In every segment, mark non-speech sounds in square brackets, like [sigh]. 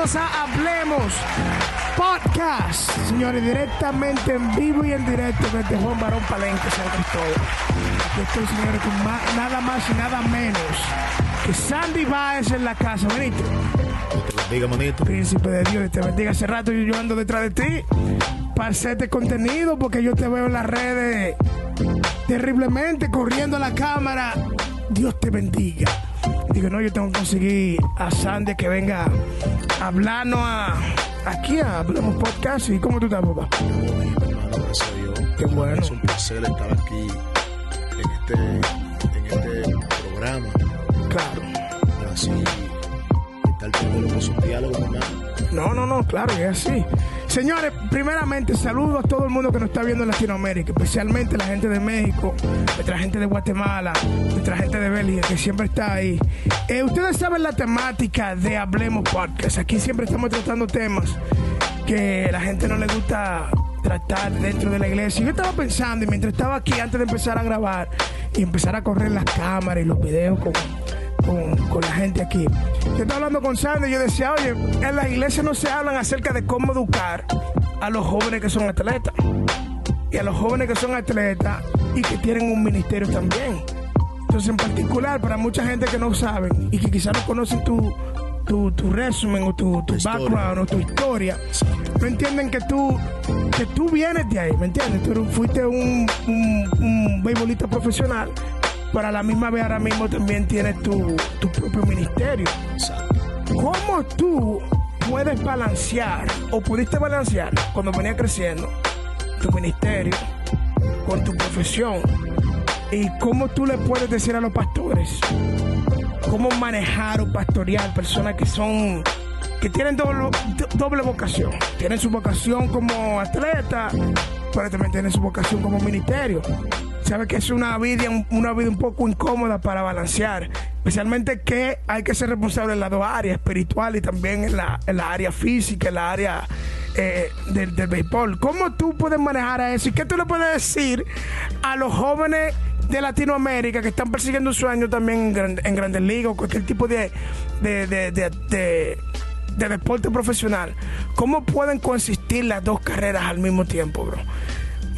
bienvenidos a Hablemos Podcast. Señores, directamente en vivo y en directo desde Juan Barón Palenque, San Cristóbal. Aquí estoy, señores, con ma- nada más y nada menos que Sandy Baez en la casa. Benito, Diga, manito. príncipe de Dios, te bendiga. Hace rato yo ando detrás de ti para hacerte contenido porque yo te veo en las redes terriblemente corriendo a la cámara. Dios te bendiga. Digo, no, yo tengo que conseguir a Sandy que venga a hablarnos a, aquí a Hablemos Podcast. ¿Y cómo tú estás, papá? Qué bueno. Es un placer estar aquí en este, en este programa. Claro. Así, estar teniendo lo que es un diálogo, hermano. No, no, no, claro, es así. Señores, primeramente saludo a todo el mundo que nos está viendo en Latinoamérica, especialmente la gente de México, nuestra gente de Guatemala, nuestra gente de Bélgica, que siempre está ahí. Eh, ustedes saben la temática de Hablemos Podcast. Aquí siempre estamos tratando temas que la gente no le gusta tratar dentro de la iglesia. Yo estaba pensando, y mientras estaba aquí antes de empezar a grabar y empezar a correr las cámaras y los videos con, con, con la gente aquí. Yo estaba hablando con Sandy y yo decía, oye, en la iglesia no se hablan acerca de cómo educar a los jóvenes que son atletas. Y a los jóvenes que son atletas y que tienen un ministerio también. Entonces, en particular, para mucha gente que no saben y que quizás no conocen tu, tu, tu resumen o tu, tu background o tu historia, no entienden que tú, que tú vienes de ahí, ¿me entiendes? Tú fuiste un, un, un profesional, pero a la misma vez ahora mismo también tienes tu, tu propio ministerio. ¿Cómo tú puedes balancear o pudiste balancear cuando venía creciendo tu ministerio con tu profesión? ¿Y cómo tú le puedes decir a los pastores cómo manejar o pastorear personas que son que tienen doble, do- doble vocación? Tienen su vocación como atleta, pero también tienen su vocación como ministerio. Sabe que es una vida, una vida un poco incómoda para balancear, especialmente que hay que ser responsable en las dos áreas, espiritual y también en la, en la área física, en la área eh, del, del béisbol. ¿Cómo tú puedes manejar a eso? ¿Y qué tú le puedes decir a los jóvenes de Latinoamérica que están persiguiendo un sueño también en, gran- en grandes ligas o cualquier tipo de, de- de- de- de deporte profesional? ¿Cómo pueden consistir las dos carreras al mismo tiempo, bro?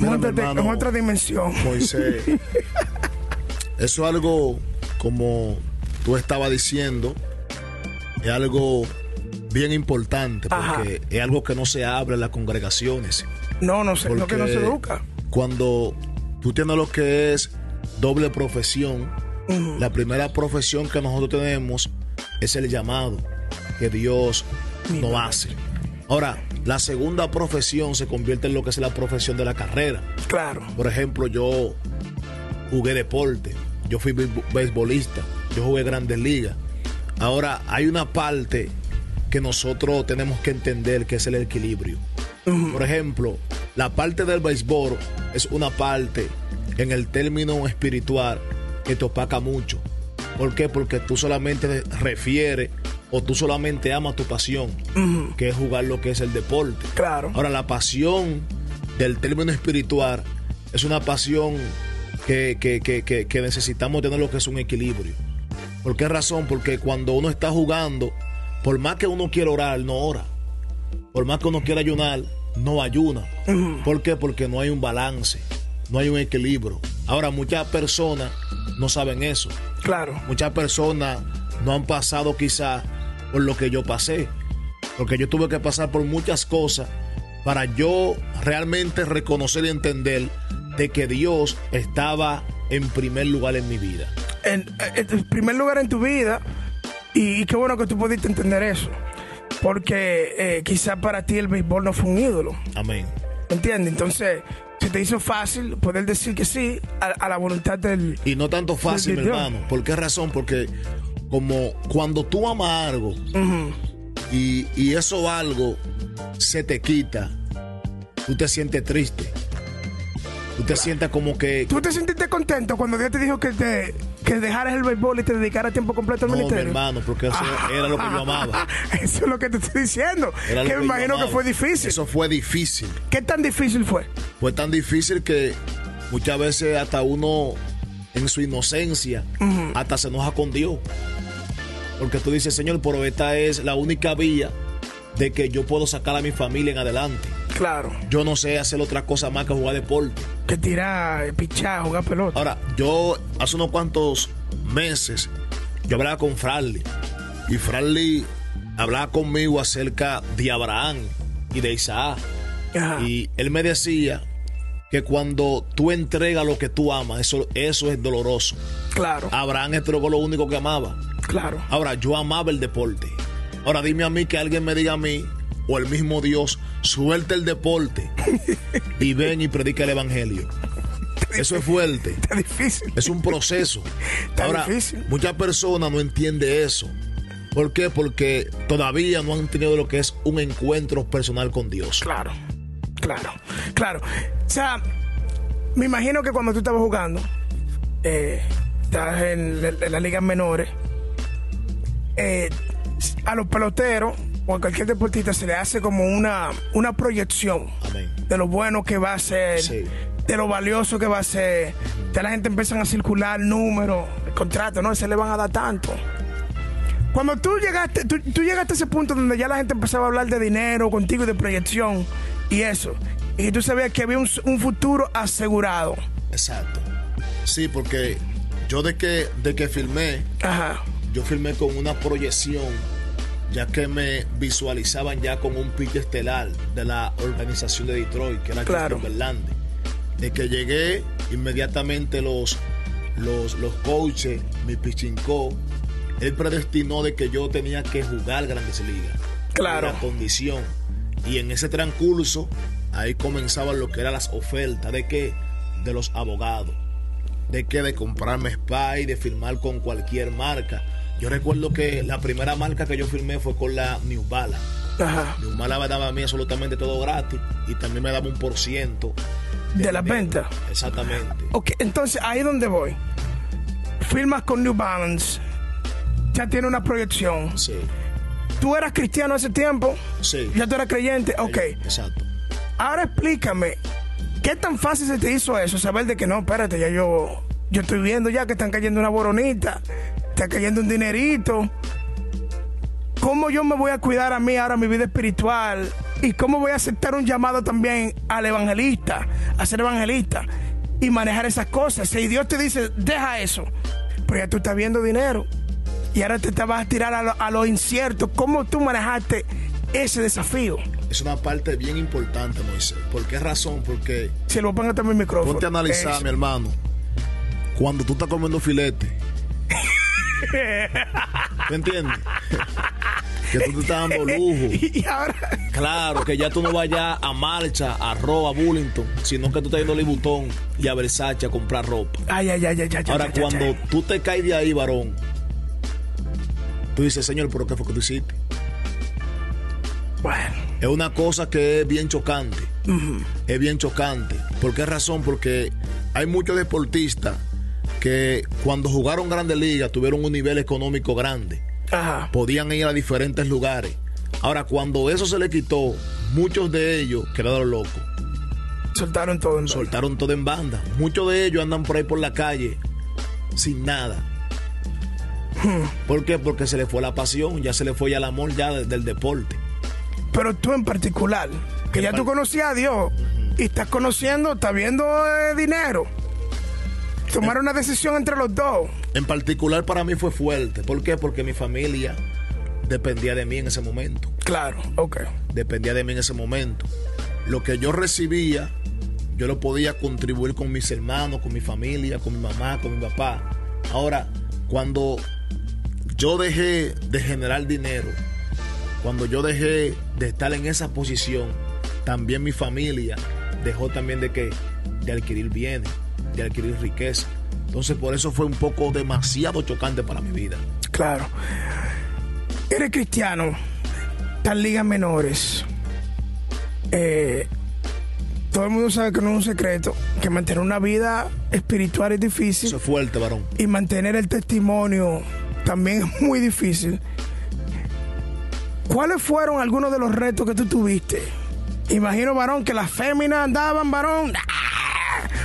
Mira, Móntate en otra dimensión. Moisés, [laughs] eso es algo como tú estabas diciendo, es algo bien importante porque es algo que no se habla en las congregaciones. No, no sé, lo que no se educa. Cuando tú tienes lo que es doble profesión, la primera profesión que nosotros tenemos es el llamado que Dios nos hace. Ahora, la segunda profesión se convierte en lo que es la profesión de la carrera. Claro. Por ejemplo, yo jugué deporte, yo fui beisbo- beisbolista, yo jugué grandes ligas. Ahora, hay una parte que nosotros tenemos que entender que es el equilibrio. Por ejemplo, la parte del béisbol es una parte en el término espiritual que te opaca mucho. ¿Por qué? Porque tú solamente refieres o tú solamente amas tu pasión, que es jugar lo que es el deporte. Claro. Ahora, la pasión del término espiritual es una pasión que, que- que- que- necesitamos tener lo que es un equilibrio. ¿Por qué razón? Porque cuando uno está jugando, por más que uno quiera orar, no ora. Por más que uno quiera ayunar, no ayuna. ¿Por qué? Porque no hay un balance, no hay un equilibrio. Ahora, muchas personas no saben eso. Claro. Muchas personas no han pasado quizá por lo que yo pasé. Porque yo tuve que pasar por muchas cosas para yo realmente reconocer y entender de que Dios estaba en primer lugar en mi vida. En, en primer lugar en tu vida, y, y qué bueno que tú pudiste entender eso. Porque eh, quizá para ti el béisbol no fue un ídolo. Amén. ¿Entiendes? Entonces, se te hizo fácil poder decir que sí a, a la voluntad del. Y no tanto fácil, hermano. ¿Por qué razón? Porque como cuando tú amas algo y, y eso algo se te quita, tú te sientes triste. Tú te sientes como que... ¿Tú te sentiste contento cuando Dios te dijo que te que dejaras el béisbol y te dedicaras tiempo completo al No, mi ministerio? hermano, porque eso [laughs] era lo que yo amaba. [laughs] Eso es lo que te estoy diciendo. Era que me imagino que fue difícil. Eso fue difícil. ¿Qué tan difícil fue? Fue tan difícil que muchas veces hasta uno en su inocencia hasta se enoja con Dios. Porque tú dices, Señor, pero esta es la única vía de que yo puedo sacar a mi familia en adelante. Claro. Yo no sé hacer otra cosa más que jugar deporte. Que tirar, pichar, jugar pelota. Ahora, yo hace unos cuantos meses, yo hablaba con Franly. Y Franly hablaba conmigo acerca de Abraham y de Isaac. Ajá. Y él me decía que cuando tú entregas lo que tú amas, eso, eso es doloroso. Claro, Abraham entregó lo único que amaba. Claro. Ahora, yo amaba el deporte. Ahora dime a mí que alguien me diga a mí, o el mismo Dios, suelta el deporte [laughs] y ven y predica el evangelio. Eso es fuerte. Está difícil. Es un proceso. Está Ahora, difícil. muchas personas no entienden eso. ¿Por qué? Porque todavía no han tenido lo que es un encuentro personal con Dios. Claro, claro, claro. O sea, me imagino que cuando tú estabas jugando, eh, estás en las ligas menores, eh, a los peloteros o a cualquier deportista se le hace como una, una proyección Amén. de lo bueno que va a ser, Sí. de lo valioso que va a ser. Ya la gente empiezan a circular números, contratos, ¿no? Se le van a dar tanto. Cuando tú llegaste, tú, tú llegaste a ese punto donde ya la gente empezaba a hablar de dinero contigo y de proyección y eso, y tú sabías que había un, un futuro asegurado. Exacto. Sí, porque yo de que, de que filmé, Ajá. Yo filmé con una proyección, ya que me visualizaban ya con un pitch estelar de la organización de Detroit, que era Claro. Verlander. De que llegué, inmediatamente los, los, los coaches, mi pitching coach, él predestinó de que yo tenía que jugar Grandes Ligas. Claro. Era condición. Y en ese transcurso, ahí comenzaban lo que eran las ofertas de que de los abogados de que de comprarme spy, de firmar con cualquier marca. Yo recuerdo que la primera marca que yo firmé fue con la New Balance. Ajá. New Balance me daba a mí absolutamente todo gratis y también me daba un por ciento. De la venta. Exactamente. Ok, entonces ahí es donde voy. Firmas con New Balance. Ya tiene una proyección. Sí, Tú eras cristiano hace tiempo. sí. Ya tú eras creyente. Ok. Exacto. Ahora explícame, ¿qué tan fácil se te hizo eso? Saber de que no, espérate, ya yo, yo estoy viendo ya que están cayendo una boronita, está cayendo un dinerito. ¿Cómo yo me voy a cuidar a mí ahora mi vida espiritual? ¿Y cómo voy a aceptar un llamado también al evangelista, a ser evangelista y manejar esas cosas? Si Dios te dice, deja eso, pero ya tú estás viendo dinero y ahora te, te vas a tirar a lo, a lo incierto. ¿Cómo tú manejaste ese desafío? Es una parte bien importante, Moisés. ¿Por qué razón? Porque Si lo pongo también el micrófono. ponte a analizar, Eso. mi hermano. Cuando tú estás comiendo filete. [laughs] ¿Me entiendes? que tú te estás dando [laughs] lujo. Y, ahora, Claro, que ya tú no vayas a marcha, a Roa, a Bullington, sino que tú estás yendo a Libutón y a Versace a comprar ropa. ay, ay, ay, ay, ay, Ahora, ay, cuando ay. tú te caes de ahí, varón, tú dices, Señor, ¿pero qué fue que tú hiciste? Bueno, Es una cosa que es bien chocante. Es bien chocante. ¿Por qué razón? Porque hay muchos deportistas que cuando jugaron Grandes Ligas tuvieron un nivel económico grande. ajá, Podían ir a diferentes lugares. Ahora, cuando eso se le quitó, muchos de ellos quedaron locos. soltaron todo en sol. Soltaron todo en banda. Muchos de ellos andan por ahí por la calle sin nada. ¿Por qué? Porque se le fue la pasión, ya se le fue ya el amor ya de- del deporte. Pero tú en particular, que ya tú conocías a Dios y estás conociendo, estás viendo eh, dinero. Tomar una decisión entre los dos. En particular para mí fue fuerte. ¿Por qué? Porque mi familia dependía de mí en ese momento. Claro, ok. Dependía de mí en ese momento. Lo que yo recibía, yo lo podía contribuir con mis hermanos, con mi familia, con mi mamá, con mi papá. Ahora, cuando yo dejé de generar dinero, cuando yo dejé de estar en esa posición, también mi familia dejó también de que de adquirir bienes, de adquirir riqueza. Entonces por eso fue un poco demasiado chocante para mi vida. Claro. Eres cristiano, tan ligas menores. Eh, todo el mundo sabe que no es un secreto, que mantener una vida espiritual es difícil. Eso es fuerte, varón. Y mantener el testimonio también es muy difícil. ¿Cuáles fueron algunos de los retos que tú tuviste? Imagino, varón, que las féminas andaban, varón, ¡ah!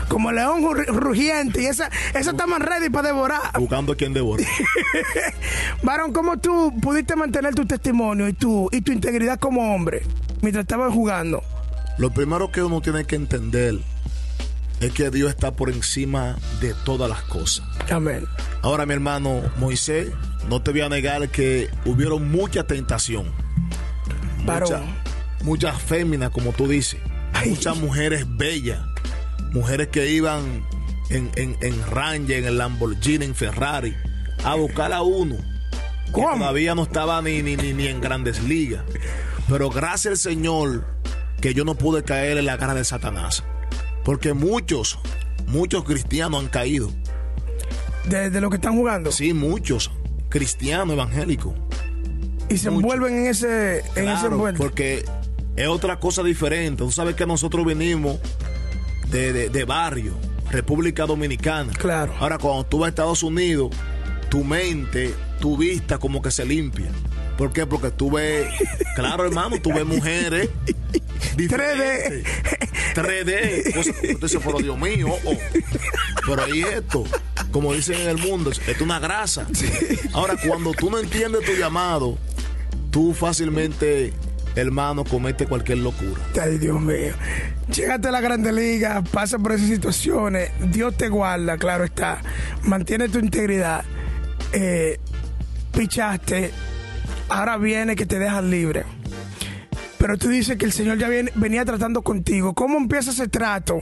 Como león rugiente. Y esa, esa está más ready para devorar. Buscando a quien devora. [laughs] varón, ¿cómo tú pudiste mantener tu testimonio y tu, y tu integridad como hombre mientras estabas jugando? Lo primero que uno tiene que entender es que Dios está por encima de todas las cosas. Amén. Ahora, mi hermano Moisés, no te voy a negar que hubieron mucha tentación. Mucha, muchas féminas, como tú dices. Muchas mujeres bellas. Mujeres que iban en, en, en Ranger, en el Lamborghini, en Ferrari, a buscar a uno. Que todavía no estaba ni, ni, ni, ni en grandes ligas. Pero gracias al Señor que yo no pude caer en la cara de Satanás. Porque muchos, muchos cristianos han caído. ¿De, lo que están jugando? Sí, muchos cristianos evangélicos. Y se envuelven en ese, en ese Porque es otra cosa diferente. Tú sabes que nosotros venimos de, de, barrio, República Dominicana. Claro. Ahora, cuando tú vas a Estados Unidos, tu mente, tu vista como que se limpia. ¿Por qué? Porque tú ves, [laughs] claro hermano, tú ves mujeres 3D. 3D. Entonces, pero Dios mío, oh, oh. pero ahí esto, como dicen en el mundo, es una grasa. Ahora, cuando tú no entiendes tu llamado, tú fácilmente, hermano, comete cualquier locura. Ay, Dios mío. Llegate a la Grande Liga, pasa por esas situaciones, Dios te guarda, claro está. Mantiene tu integridad. Eh, pichaste, ahora viene que te dejas libre. Pero tú dices que el Señor ya venía tratando contigo. ¿Cómo empieza ese trato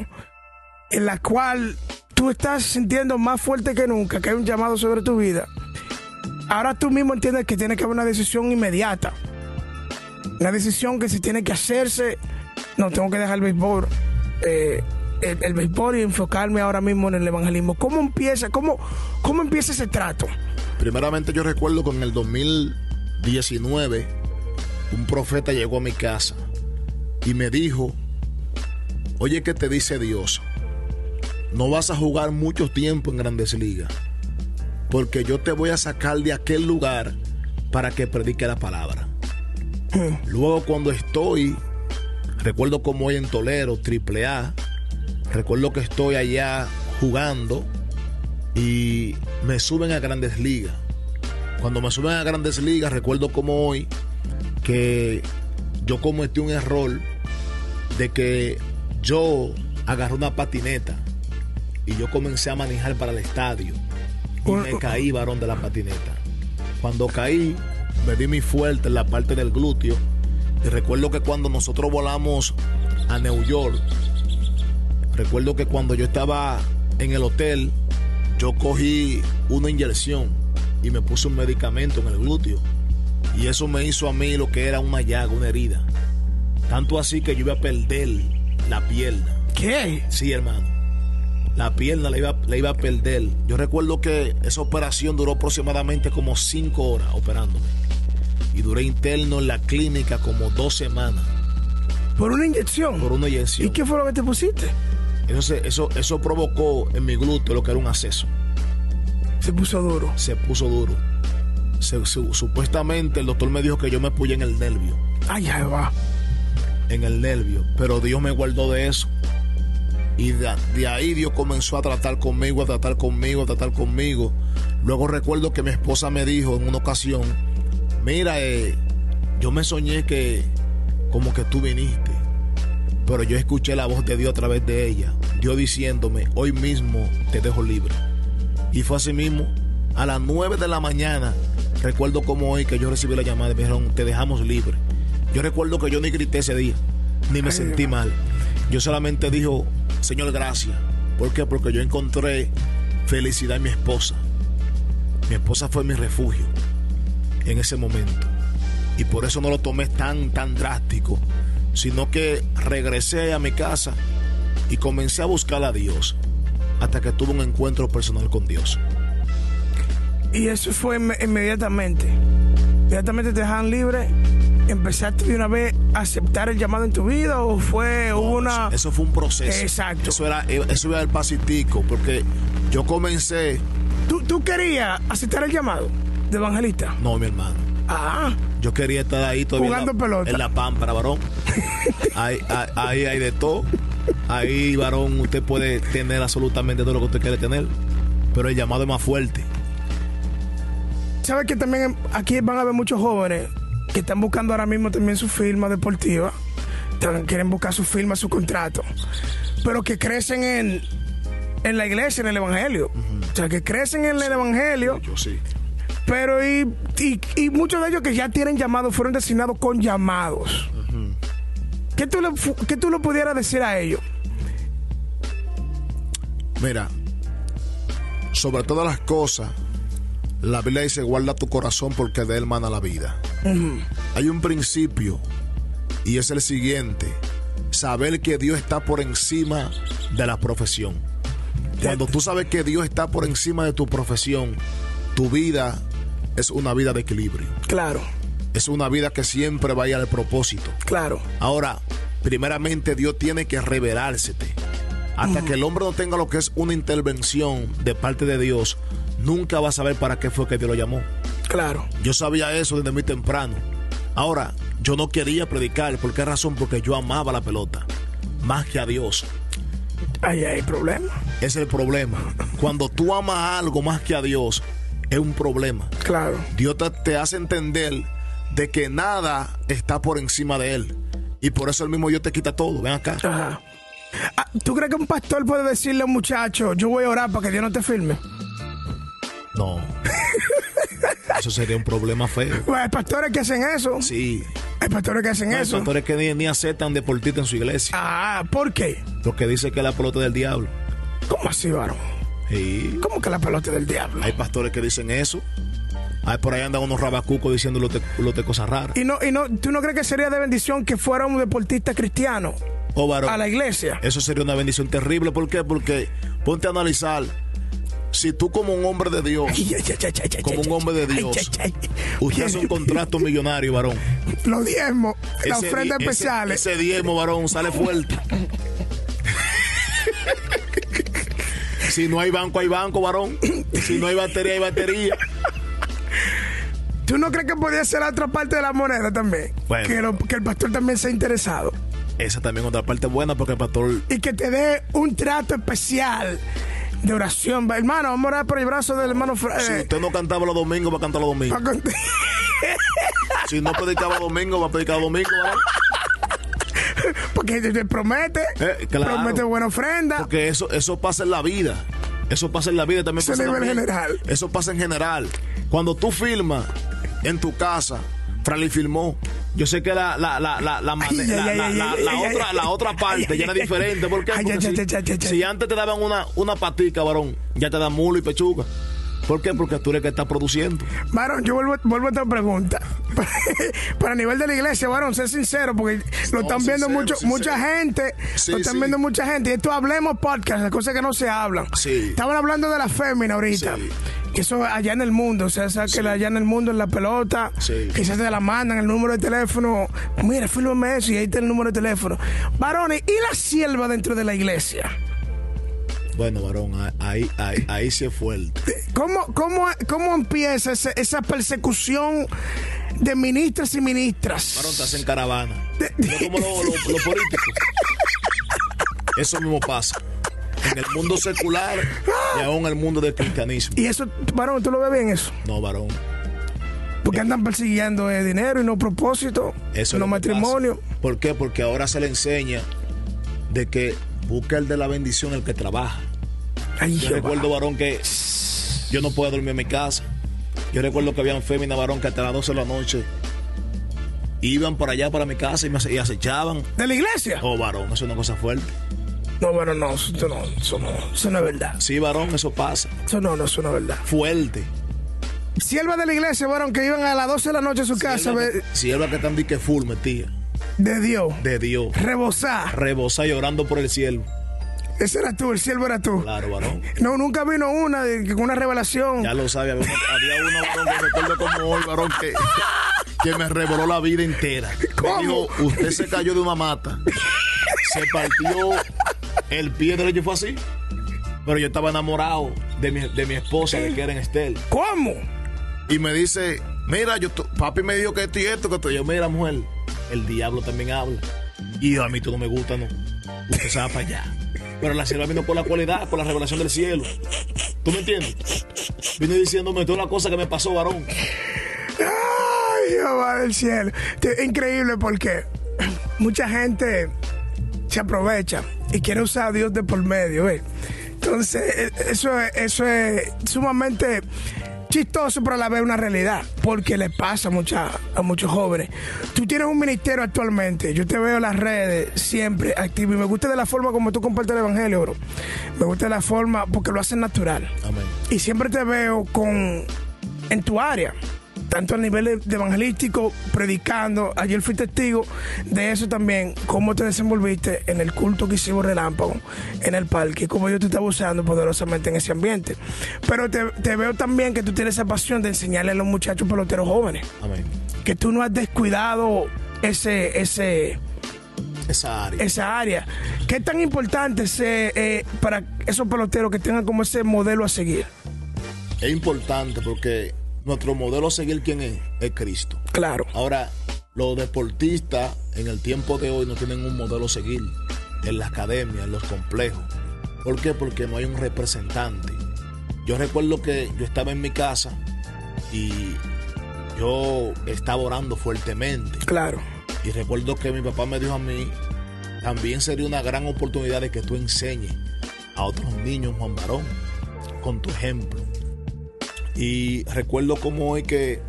en la cual tú estás sintiendo más fuerte que nunca que hay un llamado sobre tu vida? Ahora tú mismo entiendes que tiene que haber una decisión inmediata. Una decisión que si tiene que hacerse, no, tengo que dejar el béisbol. Eh, el, béisbol y enfocarme ahora mismo en el evangelismo. ¿Cómo empieza? ¿Cómo, cómo empieza ese trato? Primeramente yo recuerdo con el 2019 un profeta llegó a mi casa y me dijo, oye, ¿qué te dice Dios? No vas a jugar mucho tiempo en grandes ligas, porque yo te voy a sacar de aquel lugar para que predique la palabra. [clears throat] Luego cuando estoy, recuerdo como hoy en Tolero, triple A, recuerdo que estoy allá jugando y me suben a grandes ligas. Cuando me suben a grandes ligas, recuerdo como hoy que yo cometí un error de que yo agarré una patineta y yo comencé a manejar para el estadio y me caí, varón, de la patineta. Cuando caí, me di mi fuerte en la parte del glúteo y recuerdo que cuando nosotros volamos a New York, recuerdo que cuando yo estaba en el hotel, yo cogí una inyección y me puse un medicamento en el glúteo y eso me hizo a mí lo que era una llaga, una herida. Tanto así que yo iba a perder la pierna. ¿Qué? Sí, hermano. La pierna la iba, la iba a perder. Yo recuerdo que esa operación duró aproximadamente como cinco horas operándome. Y duré interno en la clínica como dos semanas. ¿Por una inyección? Por una inyección. ¿Y qué fue lo que te pusiste? Eso, eso, eso provocó en mi glúteo lo que era un acceso. Se puso duro. Se puso duro supuestamente el doctor me dijo que yo me puse en el nervio. Ay, ay, va. En el nervio. Pero Dios me guardó de eso. Y de, ahí Dios comenzó a tratar conmigo, a tratar conmigo, a tratar conmigo. Luego recuerdo que mi esposa me dijo en una ocasión, mira, eh, yo me soñé que como que tú viniste, pero yo escuché la voz de Dios a través de ella. Dios diciéndome, hoy mismo te dejo libre. Y fue así mismo, a las 9 de la mañana, recuerdo como hoy que yo recibí la llamada y me dijeron, te dejamos libre. Yo recuerdo que yo ni grité ese día, ni me sentí mal. Yo solamente dijo, Señor, gracias. ¿Por qué? Porque yo encontré felicidad en mi esposa. Mi esposa fue mi refugio en ese momento. Y por eso no lo tomé tan, tan drástico, sino que regresé a mi casa y comencé a buscar a Dios hasta que tuve un encuentro personal con Dios. Y eso fue inme- inmediatamente. Inmediatamente te dejan libre. ¿Empezaste de una vez a aceptar el llamado en tu vida o fue una Eso fue un proceso. Exacto. Eso era, eso era el pasitico, porque yo comencé. ¿Tú, tú querías aceptar el llamado de evangelista? No, mi hermano. Ah, Yo quería estar ahí todavía. Jugando en la, pelota. En la pámpara, varón. [laughs] ahí, ahí, ahí hay de todo. Ahí, varón, usted puede tener absolutamente todo lo que usted quiere tener. Pero el llamado es más fuerte. ¿sabes que también aquí van a haber muchos jóvenes que están buscando ahora mismo también su firma deportiva? Quieren buscar su firma, su contrato. Pero que crecen en, en la iglesia, en el evangelio. O sea, que crecen en el evangelio. Yo sí. Pero y, y, y muchos de ellos que ya tienen llamados fueron designados con llamados. ¿Qué, tú le, ¿Qué tú le pudieras decir a ellos? Mira, sobre todas las cosas, la Biblia dice, guarda tu corazón porque de él mana la vida. Hay un principio y es el siguiente, saber que Dios está por encima de la profesión. Cuando tú sabes que Dios está por encima de tu profesión, tu vida es una vida de equilibrio. Claro, Es una vida que siempre vaya al propósito. claro. Ahora, primeramente Dios tiene que revelársete. Hasta que el hombre no tenga lo que es una intervención de parte de Dios, nunca va a saber para qué fue que Dios lo llamó. Claro. Yo sabía eso desde muy temprano. Ahora, yo no quería predicar. ¿Por qué razón? Porque yo amaba la pelota. Más que a Dios. Ahí hay problema. Es el problema. Cuando tú amas algo más que a Dios, es un problema. Claro. Dios te, te hace entender de que nada está por encima de Él. Y por eso el mismo Dios te quita todo. Ven acá. Ajá. Ah, ¿Tú crees que un pastor puede decirle a un muchacho, yo voy a orar para que Dios no te firme? No. [laughs] Eso sería un problema feo. Pues hay pastores que hacen eso. Sí. Hay pastores que hacen Hay eso. pastores que ni, ni aceptan deportista en su iglesia. Ah, ¿por qué? Porque dice que es la pelota del diablo. ¿Cómo así, varón? Sí. ¿Cómo que la pelota del diablo? Hay pastores que dicen eso. Hay por ahí andan unos rabacucos diciendo lo de cosas raras. Y no, y no, ¿tú no crees que sería de bendición que fuera un deportista cristiano Oh, varón, a la iglesia? Eso sería una bendición terrible. ¿Por qué? Porque ponte a analizar. Si tú como un hombre de Dios, como un hombre de Dios, usted hace un contrato millonario, varón. Los diezmos, las ofrendas ese- especiales. Ese, diezmo, varón, sale fuerte. si no hay banco, hay banco, varón. Si no hay batería, hay batería. ¿Tú no crees que podría ser la otra parte de la moneda también? Bueno. Que, lo- que el pastor también sea interesado. Esa también es otra parte buena porque el pastor. y que te dé un trato especial de oración. Hermano, vamos a orar por el brazo del hermano. Si eh, usted no cantaba los domingos, va a cantar los domingos. [laughs] Si no predicaba domingo, va a predicar domingo, varón. [laughs] Porque te, te promete, Eh, claro. promete buena ofrenda. Porque eso, eso pasa en la vida. Eso pasa en la vida también. Eso pasa también- general. Eso pasa en general. Cuando tú filmas en tu casa, Franly filmó. Yo sé que la, la, la, la, la, mane- Ay, la- ay, la- ay, la- ay, la ay, otra, la otra parte ya era diferente. ¿Por qué? ay, Porque si, antes te daban una, una patica, varón, ya te dan mulo y pechuga. ¿Por qué? Porque tú eres el que está produciendo. Varón, yo vuelvo, vuelvo a otra pregunta. [laughs] Para el nivel de la iglesia, varón, sé sincero, porque lo están viendo mucho, sincero. mucha gente. Sí, lo están sí. viendo mucha gente. Y esto hablemos podcast, las cosas que no se hablan. Sí. Estaban hablando de la fémina ahorita. Eso allá en el mundo, o sea, que allá en el mundo en la pelota, Sí. quizás te la mandan el número de teléfono. Mira, fírmame eso y ahí está el número de teléfono. Varones, ¿y la sierva dentro de la iglesia? Bueno, varón, ahí, ahí, ahí sí es fuerte. ¿Cómo, cómo, cómo empieza esa persecución de ministras y ministras? Varón, te hacen caravana. No como los los políticos. [laughs] Eso mismo pasa. En el mundo secular y aún en el mundo del cristianismo. Y eso, varón, ¿tú lo ves bien eso? No, varón. Porque andan persiguiendo eh, dinero y no propósito, Eso es no matrimonio. pasa. ¿Por qué? Porque ahora se le enseña de que busca el de la bendición, el que trabaja. Ay, Yo recuerdo, varón, que yo no podía dormir en mi casa. Yo recuerdo que habían féminas, varón, que hasta las 12 de la noche iban para allá, para mi casa y me y acechaban. ¿De la iglesia? Oh, varón, eso es una cosa fuerte. No, bueno, no, eso no, eso no, eso no es verdad. Sí, varón, eso pasa. Eso no, no, eso no es verdad. Fuerte. Siervas de la iglesia, varón, que iban a las 12 de la noche a su casa ve- Si es la que están que full, metía. de Dios. De Dios. Rebosar. Rebosa llorando por el cielo. Ese era tú, el siervo era tú. Claro, varón. No, nunca vino una con una revelación. Ya lo sabe, había uno, había uno, varón, que recuerdo como hoy, varón, que, que me revoló la vida entera. ¿Cómo? Me dijo, usted se cayó de una mata, se partió el pie derecho fue así. Pero yo estaba enamorado de mi, de mi esposa, de Karen Estel. ¿Cómo? Y me dice, mira, yo, papi me dijo que esto y esto, que esto. Yo, mira, mujer, el diablo también habla. Y a mí tú no me gusta, no. Usted se va para allá. Pero la sierva vino por la cualidad, por la revelación del cielo. ¿Tú me entiendes? Vino diciéndome toda la cosa que me pasó, varón. Ay, Jehová del cielo. Increíble porque mucha gente se aprovecha y quiere usar a Dios de por medio. Entonces, eh, eso es, eso es sumamente chistoso, pero a la vez una realidad, porque le pasa a, mucha- a muchos jóvenes. Tú tienes un ministerio actualmente, yo te veo en las redes siempre activo y me gusta de la forma como tú compartes el evangelio, bro. Me gusta de la forma porque lo haces natural Amén. y siempre te veo con en tu área tanto a nivel de, evangelístico predicando ayer fui testigo de eso también cómo te desenvolviste en el culto que hicimos relámpago en el parque cómo yo te estaba usando poderosamente en ese ambiente pero te, te veo también que tú tienes esa pasión de enseñarle a los muchachos peloteros jóvenes Amén. que tú no has descuidado ese ese Esa área. esa área qué tan importante es eh, para esos peloteros que tengan como ese modelo a seguir Es importante porque nuestro modelo a seguir, ¿quién es? Es Cristo. claro Ahora, los deportistas en el tiempo de hoy no tienen un modelo a seguir en la academia, en los complejos. ¿Por qué? Porque no hay un representante. Yo recuerdo que yo estaba en mi casa y yo estaba orando fuertemente. claro Y recuerdo que mi papá me dijo a mí, también sería una gran oportunidad de que tú enseñes a otros niños, Juan Barón, con tu ejemplo. Y recuerdo como hoy que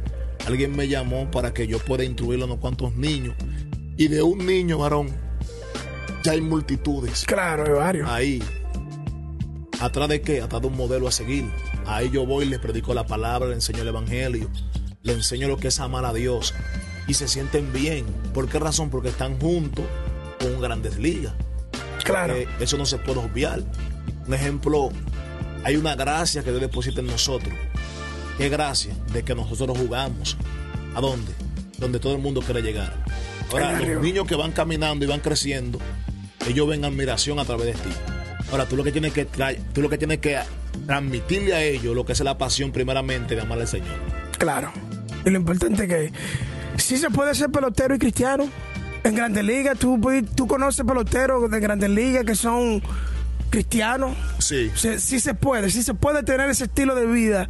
alguien me llamó para que yo pueda instruir a unos cuantos niños. Y de un niño, varón, ya hay multitudes Claro, hay varios. ahí. ¿Atrás de qué? Atrás de un modelo a seguir. Ahí yo voy, les predico la palabra, les enseño el evangelio, les enseño lo que es amar a Dios. Y se sienten bien. ¿Por qué razón? Porque están juntos con grandes ligas. Claro. Eh, eso no se puede obviar. Un ejemplo, hay una gracia que Dios deposita en nosotros. ¿Qué gracia? De que nosotros jugamos. ¿A dónde? Donde todo el mundo quiere llegar. Ahora, los niños que van caminando y van creciendo, ellos ven admiración a través de ti. Ahora, tú lo que tienes que tú lo que tienes que transmitirle a ellos lo que es la pasión primeramente de amar al Señor. Claro. Y lo importante es que sí se puede ser pelotero y cristiano. En Grandes Ligas, tú, tú conoces peloteros de Grandes Ligas que son cristianos. Sí. Se- sí se puede, sí se puede tener ese estilo de vida.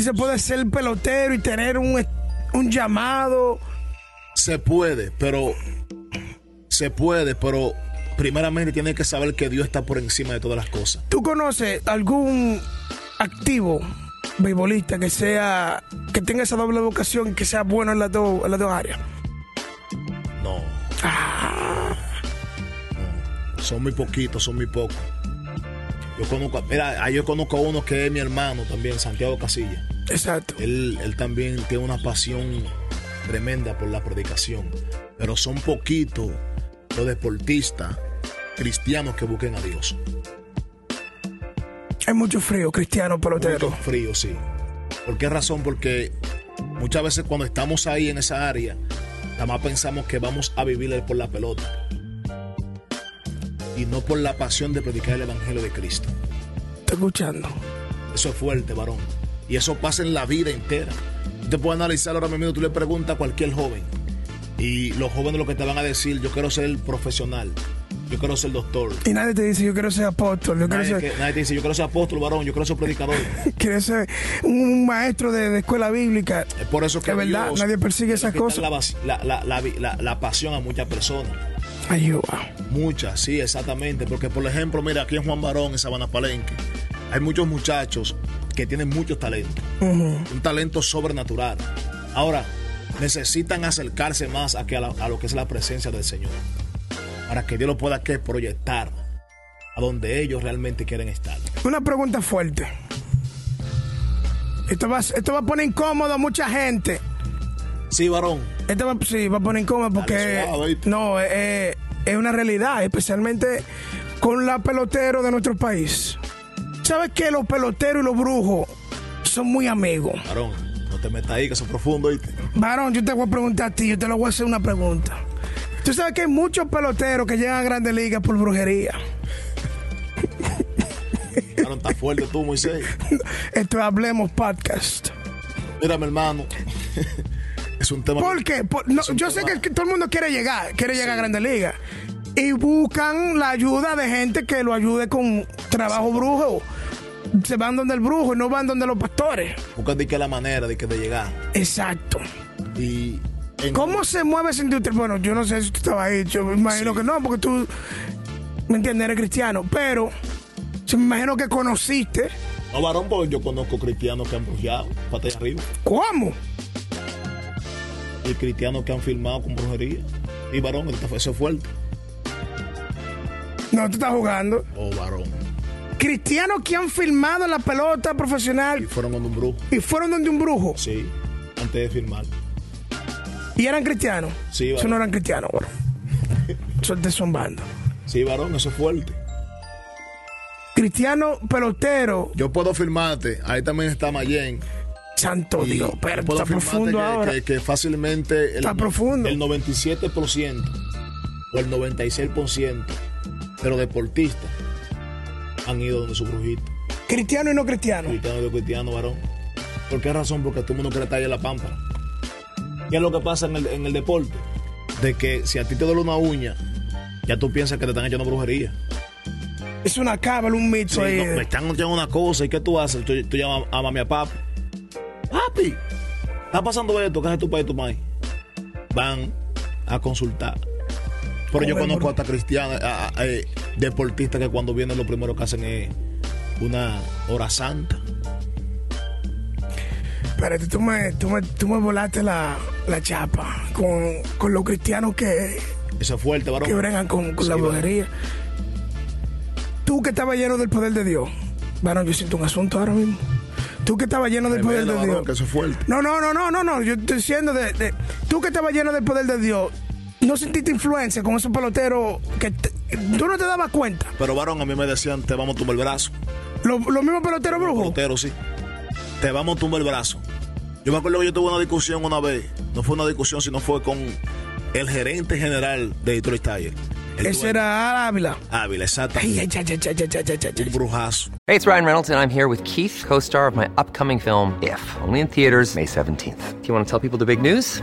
Sí se puede ser pelotero y tener un, un llamado. Se puede, pero se puede, pero primeramente tienes que saber que Dios está por encima de todas las cosas. ¿Tú conoces algún activo beisbolista que sea que tenga esa doble vocación y que sea bueno en las dos en las dos áreas? No. No. Son muy poquitos, son muy pocos. Yo conozco, mira, ahí yo conozco a uno que es mi hermano también, Santiago Casilla. Exacto. Él, él también tiene una pasión tremenda por la predicación. Pero son poquitos los deportistas cristianos que busquen a Dios. Hay mucho frío, cristiano pelotero. Mucho frío, sí. ¿Por qué razón? Porque muchas veces cuando estamos ahí en esa área, nada más pensamos que vamos a vivir por la pelota. Y no por la pasión de predicar el Evangelio de Cristo. Estoy escuchando. Eso es fuerte, varón. Y eso pasa en la vida entera. Te puedes analizar ahora mismo, tú le preguntas a cualquier joven. Y los jóvenes lo que te van a decir, yo quiero ser profesional. Yo quiero ser doctor. Y nadie te dice, yo quiero ser apóstol, yo quiero Nadie, ser, que- nadie te dice, yo quiero ser apóstol, varón, yo quiero ser predicador. [laughs] quiero ser un, maestro de, de escuela bíblica. Es por eso que Es verdad, Dios nadie persigue esas cosas. La, vas- la, la- la- la- la pasión a muchas personas. Ayuda. Muchas, sí, exactamente. Porque, por ejemplo, mira, aquí en Juan Barón, en Sabana Palenque, hay muchos muchachos que tienen muchos talentos. Un talento sobrenatural. Ahora, necesitan acercarse más a, que a, la- a lo que es la presencia del Señor. Para que Dios lo pueda que proyectar a donde ellos realmente quieren estar. Una pregunta fuerte. Esto va, esto va a poner incómodo a mucha gente. Sí, varón. Esto va, sí, va a poner incómodo porque no eh, eh, es una realidad, especialmente con la pelotero de nuestro país. ¿Sabes que los peloteros y los brujos son muy amigos? Varón, no te metas ahí, que eso es profundo, ¿oíste? Varón, yo te voy a preguntar a ti, yo te lo voy a hacer una pregunta. Tú sabes que hay muchos peloteros que llegan a grandes ligas por brujería. Varón, está fuerte tú, Moisés. Esto es Hablemos Podcast. Mira, mi hermano. es un tema. ¿Por qué? Por- no, yo sé tema- que, que todo el mundo quiere llegar, quiere llegar a. Grandes Ligas. Y buscan la ayuda de gente que lo ayude con trabajo brujo. Se van donde el brujo y no van donde los pastores. Busca de que la manera de que de llegar. Exacto. Y. en- ¿Cómo se mueve esa industria? Bueno, yo no sé si tú estabas ahí, yo me imagino que no, porque tú, ¿me entiendes? Eres cristiano. Pero, yo me imagino que conociste. No, varón, porque yo conozco cristianos que han brujeado, pata de arriba. ¿Cómo? Y cristianos que han filmado con brujería. Y varón, fue eso es fuerte. No, tú estás jugando. Oh, varón. Cristianos que han filmado la pelota Y profesional fueron con un brujo. y fueron donde un brujo. Sí, antes de filmar. Y eran cristianos. Sí, Eso varón. no eran cristianos, bro. Suerte son banda. Sí, varón, eso es fuerte. Cristiano pelotero. Yo puedo filmarte, ahí también está Mayen. Santo Y Dios, pero puedo está profundo que, ahora. Que, que fácilmente el, Está profundo. el 97% o el 96% de los deportistas han ido donde su brujito. Cristiano y no cristiano. Cristiano de cristiano, varón. ¿Por qué razón? Porque todo el mundo quiere estar ahí en la pámpara. ¿Qué es lo que pasa en el, en el deporte? De que si a ti te duele una uña, ya tú piensas que te están echando brujería. Es una cábala, un mito Sí, ahí. no, me están echando una cosa, ¿y qué tú haces? Tú, tú llamas a mami a papi. Papi, está pasando esto, ¿qué haces tú para tu maíz? Van a consultar. Pero yo conozco hasta cristianos, eh, deportistas que cuando vienen lo primero que hacen es una hora santa. Espérate, tú me, tú me, tú me volaste la, la chapa con, con los cristianos que, Eso es fuerte, varón. que bregan con, con la brujería. Tú que estabas lleno del poder de Dios. Bueno, yo siento un asunto ahora mismo. Tú que estabas lleno del poder de varón, Dios. No, no, no, no, no, no. Yo estoy diciendo de, de- tú que estabas lleno del poder de Dios no sentiste influencia con esos peloteros que tú no te dabas cuenta. Pero, varón, a mí me decían, te vamos a tumbar el brazo. ¿Los lo mismos peloteros brujos? Peloteros, sí. Te vamos a tumbar el brazo. Yo me acuerdo que yo tuve una discusión una vez. No fue una discusión, sino fue con el gerente general de Detroit Tiger. Ese era Ávila. Ávila, exactamente. Un brujazo. Hey, it's Ryan Reynolds, and I'm here with Keith, co-star of my upcoming film, If, only in theaters May 17th. Do you want to tell people the big news?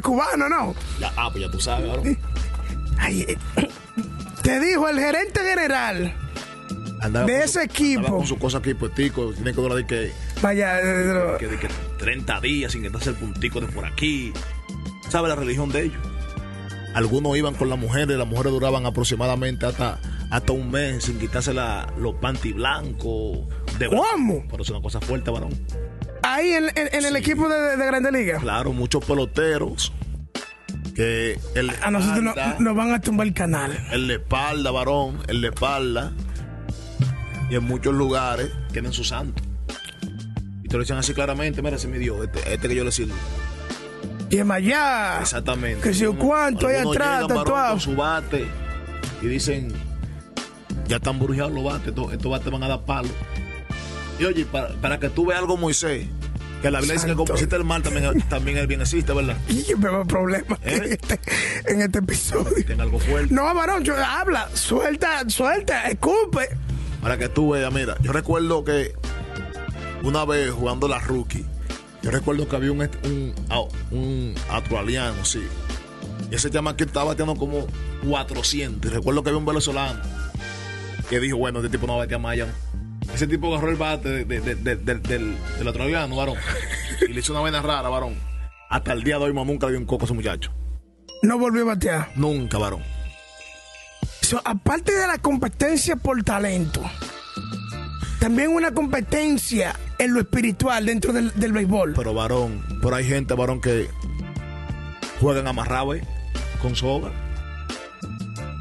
Cubano, ¿no? Ya, ah, pues ya tú sabes. [laughs] Ay, eh, [coughs] te dijo el gerente general. Andaba De ese su- equipo. con su cosa aquí, puestico. Tiene que durar de que, Vaya, eh, que, de que 30 días sin quitarse el puntico de por aquí. ¿Sabe la religión de ellos? Algunos iban con las mujeres, las mujeres duraban aproximadamente hasta, hasta un mes sin quitarse la, los panty blancos. De ¿Cómo? Pero es una cosa fuerte, varón. Ahí en, en- en el Sí. equipo de, de Grande Liga. Claro, muchos peloteros que el A nosotros no- nos van a tumbar el canal. el de espalda, varón, el de espalda. Y en muchos lugares tienen su santo. Y te lo dicen así claramente, mira, ese es mi Dios, este, este que yo le sirvo. Y en allá. Exactamente. Que si yo cuánto, Algunos atrás, tatuado. con su bate y dicen, ya están brujeados los bates, estos, estos bates van a dar palo. Y oye, para, para que tú veas algo, Moisés, Que la Biblia dice que como existe el mal, también, [laughs] también el bien existe, ¿verdad? Y yo veo problemas ¿Eh? en, este, en este episodio. Tiene algo fuerte. No, varón, yo- habla, suelta, suelta, escupe. Para que tú veas, mira, yo recuerdo que una vez jugando la rookie, yo recuerdo que había un, un, un australiano, sí. Y ese llama que estaba bateando como 400. Y recuerdo que había un venezolano que dijo, bueno, este tipo no va a batear más allá. Ese tipo agarró el bate de- de- de- de- del, del, del australiano, varón. Y le hizo una vaina rara, varón. Hasta el día de hoy, mamá, nunca le dio un coco a ese muchacho. No volvió a batear. Nunca, varón. So, aparte de la competencia por talento, también una competencia en lo espiritual dentro del, del béisbol. Pero varón, pero hay gente, varón, que juegan amarrado, ¿eh? Con soga.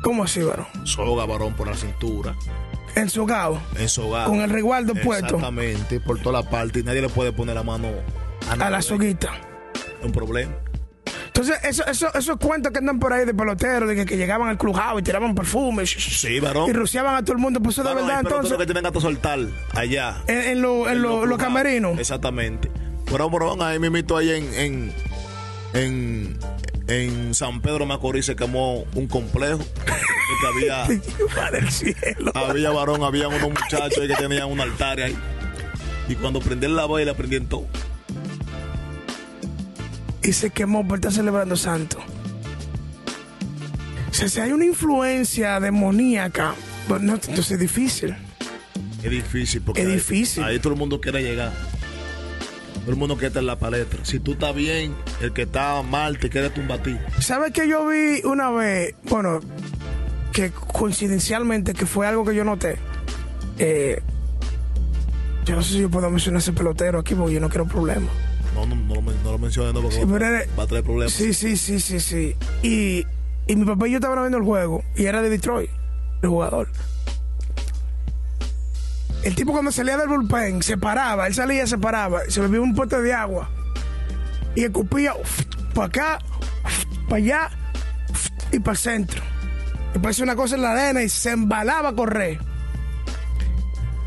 ¿Cómo así, varón? Soga, varón, por la cintura. En su gao. En soga. Con el resguardo puesto. Exactamente, por toda la parte. Y nadie le puede poner la mano a, A la soguita. Es un problema. Entonces, eso, eso, esos cuentos que andan por ahí de peloteros, de que, que llegaban al clubhouse y tiraban perfume Sí, varón. y rociaban a todo el mundo, pues eso de verdad, entonces, que tienen gato soltar allá. en, en lo- en lo- los camerinos. Exactamente. Pero, varón, ahí invito ahí en, en, en, en San Pedro Macorís se quemó un complejo. Porque había, [laughs] del cielo. había varón, había unos muchachos ahí que tenían un altar ahí. Y cuando prendí la baila, prendí en todo. y se quemó por estar celebrando santo. O sea, si hay una influencia demoníaca, pues no, entonces es difícil. Es difícil porque Es ahí- difícil. Ahí, todo el mundo quiere llegar. Todo el mundo quiere estar en la palestra. Si tú estás bien, el que está mal te quiere tumbar a ti. ¿Sabes que yo vi una vez? Bueno, que coincidencialmente, que fue algo que yo noté. Eh, yo no sé si yo puedo mencionar ese pelotero aquí porque yo no quiero problemas. No, no, no, no lo menciones, no, porque Sí, va, pero era- va a traer problemas. Sí, sí, sí, sí, sí. Y, y mi papá y yo estaban viendo el juego y era de Detroit, el jugador. El tipo cuando salía del bullpen se paraba, él salía, se paraba, se bebía un pote de agua y escupía para acá, para allá y para el centro. Y parecía una cosa en la arena y se embalaba a correr.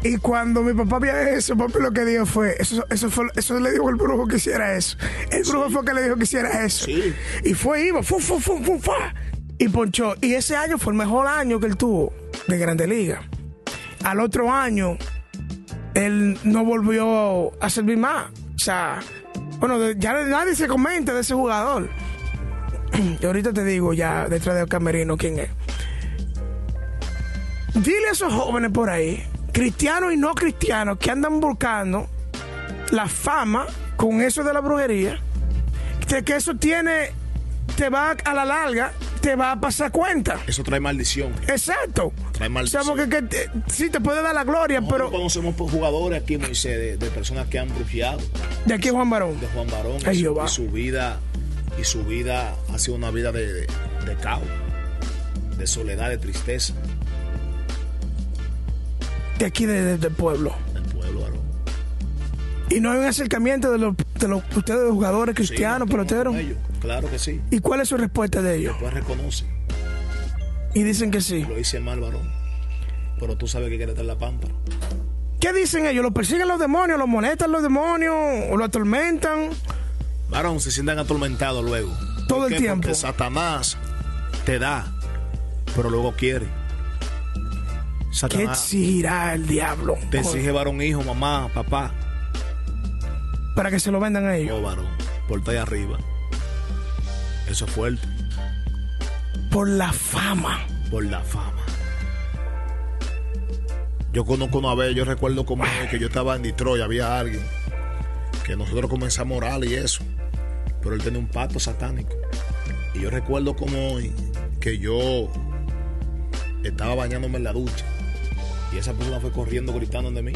Y cuando mi papá vio eso, papi lo que dijo fue, eso, eso fue, eso le dijo el brujo que hiciera eso. El brujo fue que le dijo que hiciera eso. Sí. Y fue, iba, fu, fu, fu, fu, fa, y ponchó. Y ese año fue el mejor año que él tuvo de Grande Liga. Al otro año, él no volvió a servir más. O sea, bueno, ya nadie se comenta de ese jugador. [clears throat] Y ahorita te digo ya detrás del camerino quién es. Dile a esos jóvenes por ahí, cristianos y no cristianos, que andan buscando la fama con eso de la brujería, de que eso tiene, te va a la larga, te va a pasar cuenta. Eso trae maldición. Exacto. Trae O maldición. sea, porque que te- sí te puede dar la gloria, Nosotros pero conocemos por jugadores aquí, Moisés, de, de personas que han brujeado de aquí Juan Barón. de Juan Barón Ay, y, su, y su vida y su vida ha sido una vida de, de, de caos, de soledad, de tristeza De aquí de- de- del pueblo. del pueblo. Y no hay un acercamiento de los, de los ustedes de jugadores cristianos, peloteros. ellos, Claro que sí. ¿Y cuál es su respuesta de ellos? Después reconoce. Y dicen que sí. Lo hice mal, varón. Pero tú sabes que quiere estar en la pampa. ¿Qué dicen ellos? ¿Lo persiguen los demonios? ¿Lo molestan los demonios? ¿O lo atormentan? Varón, se sientan atormentados luego. Todo ¿Por el tiempo. Porque Satanás te da, pero luego quiere. ¿Qué exigirá el diablo? te exige varón, hijo, mamá, papá. Para que se lo vendan a ellos. Oh, varón, por ahí arriba. Eso es fuerte, Por la fama. por la fama. Yo conozco una vez, yo recuerdo como hoy que yo estaba en Detroit, había alguien que nosotros comenzamos a orar y eso, pero él tenía un pacto satánico. Y yo recuerdo como hoy que yo estaba bañándome en la ducha y esa persona fue corriendo gritando de mí.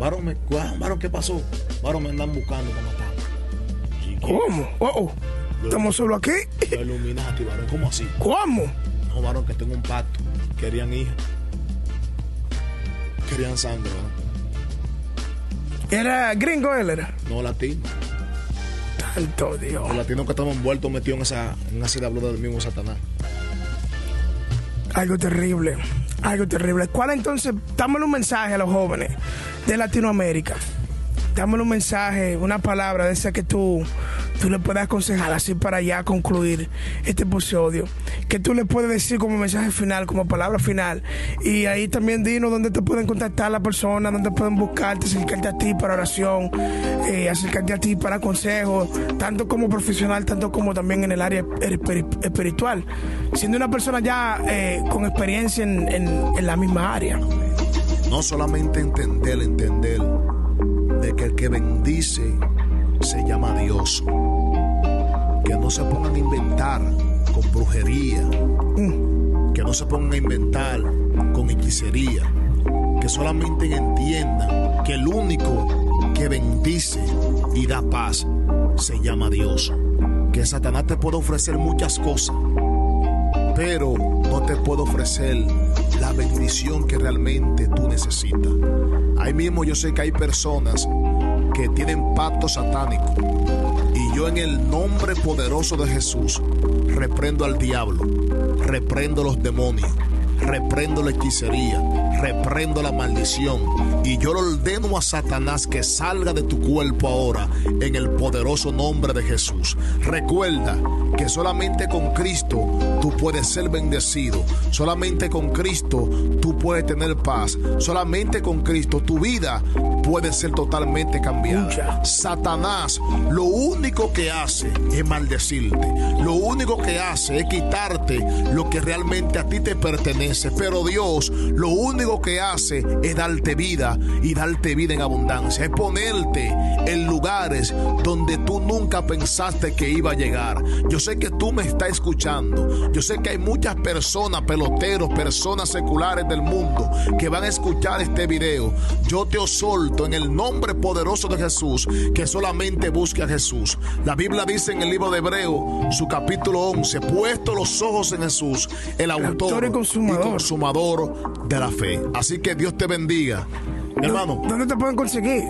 Varón, me, varón, ¿qué pasó? Varón, me andan buscando para matarme. ¿Cómo? Oh, oh. ¿Estamos solo aquí? Lo iluminaste, varón, ¿cómo así? ¿Cómo? No, varón, que tengo un pacto. Querían hija. Querían sangre, varón. Era gringo él, era. No latino. Tanto Dios. Los latinos que estamos envueltos metidos en esa, en esa del mismo Satanás. Algo terrible. Algo terrible. ¿Cuál entonces? Dámosle un mensaje a los jóvenes de Latinoamérica. dámosle un mensaje, una palabra de esa que tú, tú le puedas aconsejar así para ya concluir este episodio. Que tú le puedes decir como mensaje final, como palabra final. Y ahí también dinos dónde te pueden contactar las personas, dónde pueden buscarte, acercarte a ti para oración, eh, acercarte a ti para consejos, tanto como profesional, tanto como también en el área espiritual. Siendo una persona ya eh, con experiencia en, en la misma área. No solamente entender, entender de que el que bendice se llama Dios. Que no se pongan a inventar con brujería. Que no se pongan a inventar con hechicería. Que solamente entiendan que el único que bendice y da paz se llama Dios. Que Satanás te puede ofrecer muchas cosas, pero no te puede ofrecer la bendición que realmente tú necesitas. Ahí mismo yo sé que hay personas que tienen pacto satánico. Yo en el nombre poderoso de Jesús reprendo al diablo, reprendo los demonios, reprendo la hechicería, reprendo la maldición y yo le ordeno a Satanás que salga de tu cuerpo ahora en el poderoso nombre de Jesús. Recuerda que solamente con Cristo tú puedes ser bendecido, solamente con Cristo tú puedes tener paz, solamente con Cristo tu vida puede ser totalmente cambiada. Satanás lo único que hace es maldecirte, lo único que hace es quitarte lo que realmente a ti te pertenece, pero Dios lo único que hace es darte vida y darte vida en abundancia, es ponerte en lugares donde tú nunca pensaste que iba a llegar. Yo sé que tú me estás escuchando, yo sé que hay muchas personas, peloteros, personas seculares del mundo que van a escuchar este video. Yo te solto en el nombre poderoso de Jesús que solamente busque a Jesús. La Biblia dice en el libro de Hebreo, su capítulo 11, puesto los ojos en Jesús, el autor, y consumador de la fe. Así que Dios te bendiga. hermano. ¿Dónde te pueden conseguir?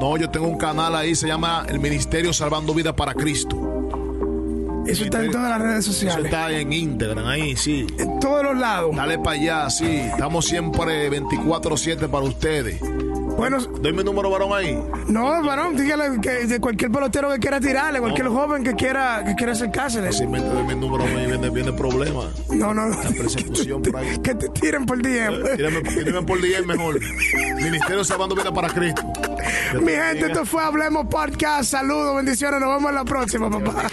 No, yo tengo un canal ahí, se llama El Ministerio Salvando Vida para Cristo. Eso está en todas las redes sociales. Eso está en Instagram, ahí, sí. En todos los lados. Dale para allá, sí. Estamos siempre 24-7 para ustedes. Bueno, doy mi número varón ahí. No, varón, dígale que de cualquier pelotero que quiera tirarle, cualquier joven que quiera que quiera acercarse. Si me doy mi número ahí, viene, viene problema. No, no. La persecución por ahí. [laughs] Que te tiren por DM. Eh, por DM mejor. Ministerio Salvando Vida para Cristo. Mi gente, esto fue Hablemos Podcast. Saludos, bendiciones. Nos vemos en la próxima, papá.